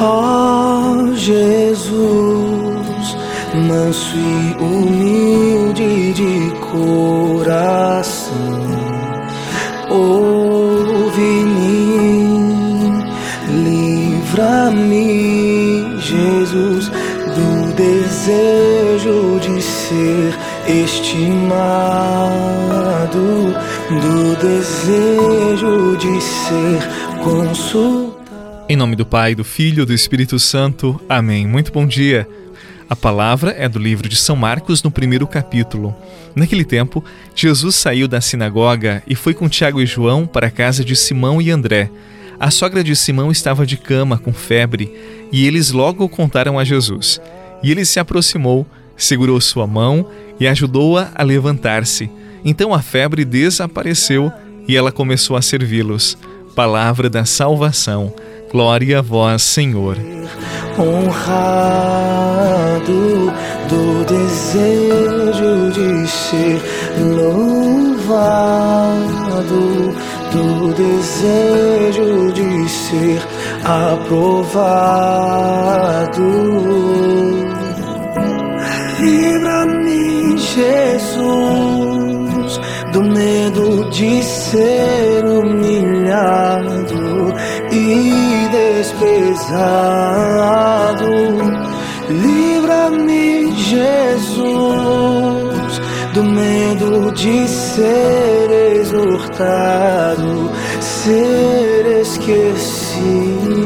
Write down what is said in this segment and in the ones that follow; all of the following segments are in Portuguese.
Ó Jesus, manso e humilde de coração, ouve-me, livra-me, Jesus, do desejo de ser estimado, do desejo de ser consultado. Em nome do Pai, do Filho e do Espírito Santo. Amém. Muito bom dia. A palavra é do livro de São Marcos, no primeiro capítulo. Naquele tempo, Jesus saiu da sinagoga e foi com Tiago e João para a casa de Simão e André. A sogra de Simão estava de cama, com febre, e eles logo contaram a Jesus. E ele se aproximou, segurou sua mão e ajudou-a a, a levantar-se. Então a febre desapareceu e ela começou a servi-los. Palavra da salvação. Glória a vós, Senhor. Honrado do desejo de ser louvado, do desejo de ser aprovado. Livra-me, Jesus, do medo de ser humilhado desprezado. Livra-me, Jesus, do medo de ser exortado, ser esquecido.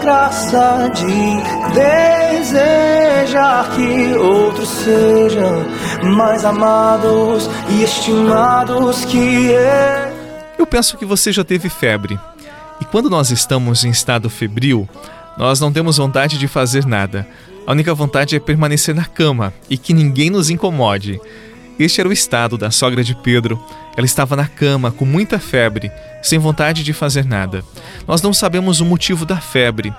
Graça de desejar que outros sejam mais amados e estimados que eu. Eu penso que você já teve febre. E quando nós estamos em estado febril, nós não temos vontade de fazer nada. A única vontade é permanecer na cama e que ninguém nos incomode. Este era o estado da sogra de Pedro. Ela estava na cama com muita febre, sem vontade de fazer nada. Nós não sabemos o motivo da febre,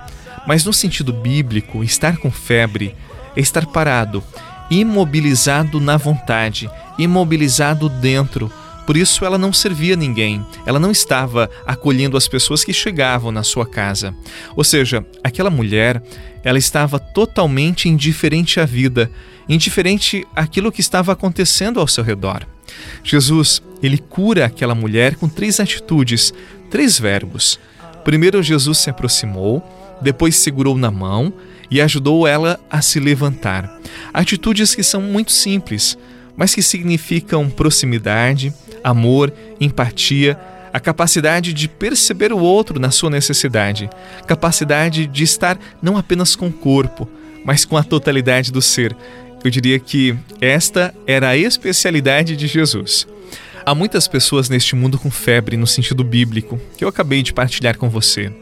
mas no sentido bíblico, estar com febre é estar parado, imobilizado na vontade, imobilizado dentro. Por isso ela não servia ninguém, ela não estava acolhendo as pessoas que chegavam na sua casa. Ou seja, aquela mulher, ela estava totalmente indiferente à vida, indiferente àquilo que estava acontecendo ao seu redor. Jesus, ele cura aquela mulher com três atitudes, três verbos. Primeiro, Jesus se aproximou, depois segurou na mão e ajudou ela a se levantar. Atitudes que são muito simples, mas que significam proximidade, amor, empatia, a capacidade de perceber o outro na sua necessidade, capacidade de estar não apenas com o corpo, mas com a totalidade do ser. Eu diria que esta era a especialidade de Jesus. Há muitas pessoas neste mundo com febre no sentido bíblico, que eu acabei de partilhar com você.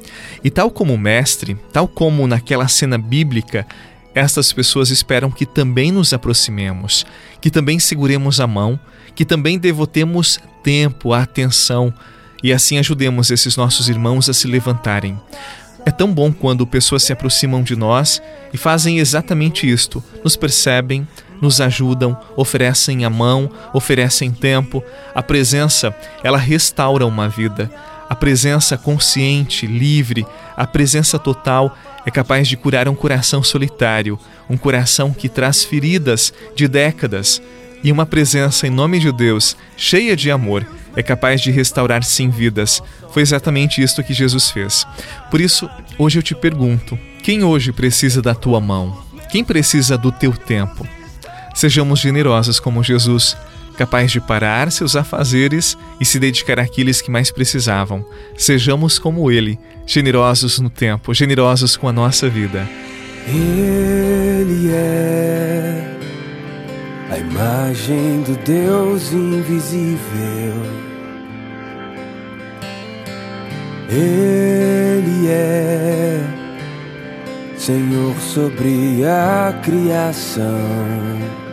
E tal como o mestre, tal como naquela cena bíblica, estas pessoas esperam que também nos aproximemos, que também seguremos a mão, que também devotemos tempo, atenção e assim ajudemos esses nossos irmãos a se levantarem. É tão bom quando pessoas se aproximam de nós e fazem exatamente isto, nos percebem, nos ajudam, oferecem a mão, oferecem tempo. A presença, ela restaura uma vida. A presença consciente, livre, a presença total é capaz de curar um coração solitário, um coração que traz feridas de décadas. E uma presença em nome de Deus, cheia de amor, é capaz de restaurar sim vidas. Foi exatamente isto que Jesus fez. Por isso, hoje eu te pergunto: quem hoje precisa da tua mão? Quem precisa do teu tempo? Sejamos generosos como Jesus, capaz de parar seus afazeres e se dedicar àqueles que mais precisavam. Sejamos como Ele, generosos no tempo, generosos com a nossa vida. Ele é a imagem do Deus invisível. Ele é Senhor sobre a criação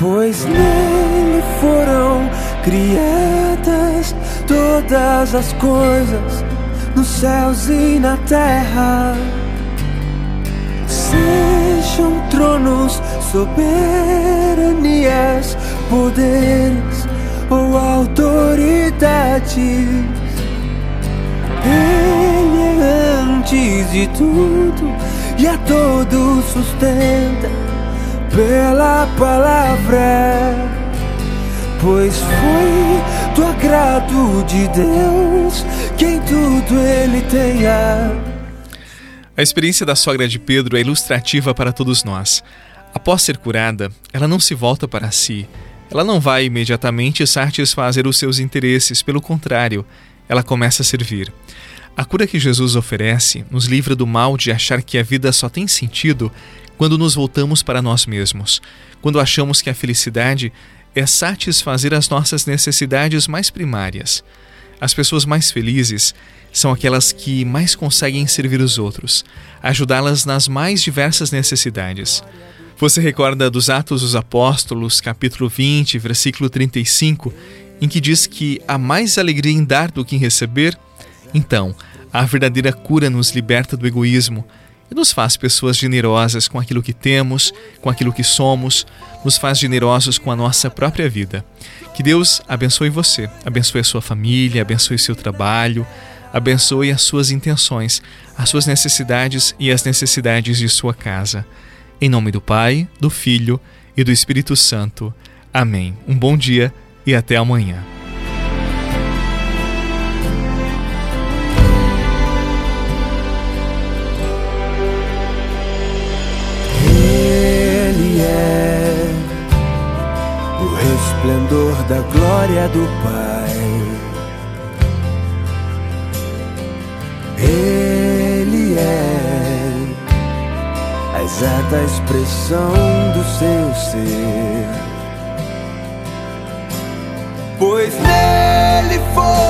pois nele foram criadas todas as coisas, nos céus e na terra. Sejam tronos, soberanias, poderes ou autoridades. Ele é antes de tudo e a todos sustenta pela palavra. Pois foi do agrado de Deus quem tudo ele tenha. A experiência da sogra de Pedro é ilustrativa para todos nós. Após ser curada, ela não se volta para si. Ela não vai imediatamente satisfazer os seus interesses, pelo contrário, ela começa a servir. A cura que Jesus oferece nos livra do mal de achar que a vida só tem sentido quando nos voltamos para nós mesmos, quando achamos que a felicidade é satisfazer as nossas necessidades mais primárias. As pessoas mais felizes são aquelas que mais conseguem servir os outros, ajudá-las nas mais diversas necessidades. Você recorda dos Atos dos Apóstolos, capítulo 20, versículo 35, em que diz que há mais alegria em dar do que em receber? Então, a verdadeira cura nos liberta do egoísmo e nos faz pessoas generosas com aquilo que temos, com aquilo que somos, nos faz generosos com a nossa própria vida. Que Deus abençoe você, abençoe a sua família, abençoe seu trabalho, abençoe as suas intenções, as suas necessidades e as necessidades de sua casa. Em nome do Pai, do Filho e do Espírito Santo. Amém. Um bom dia e até amanhã. Da glória do Pai. Ele é a exata expressão do seu ser. Pois nele foram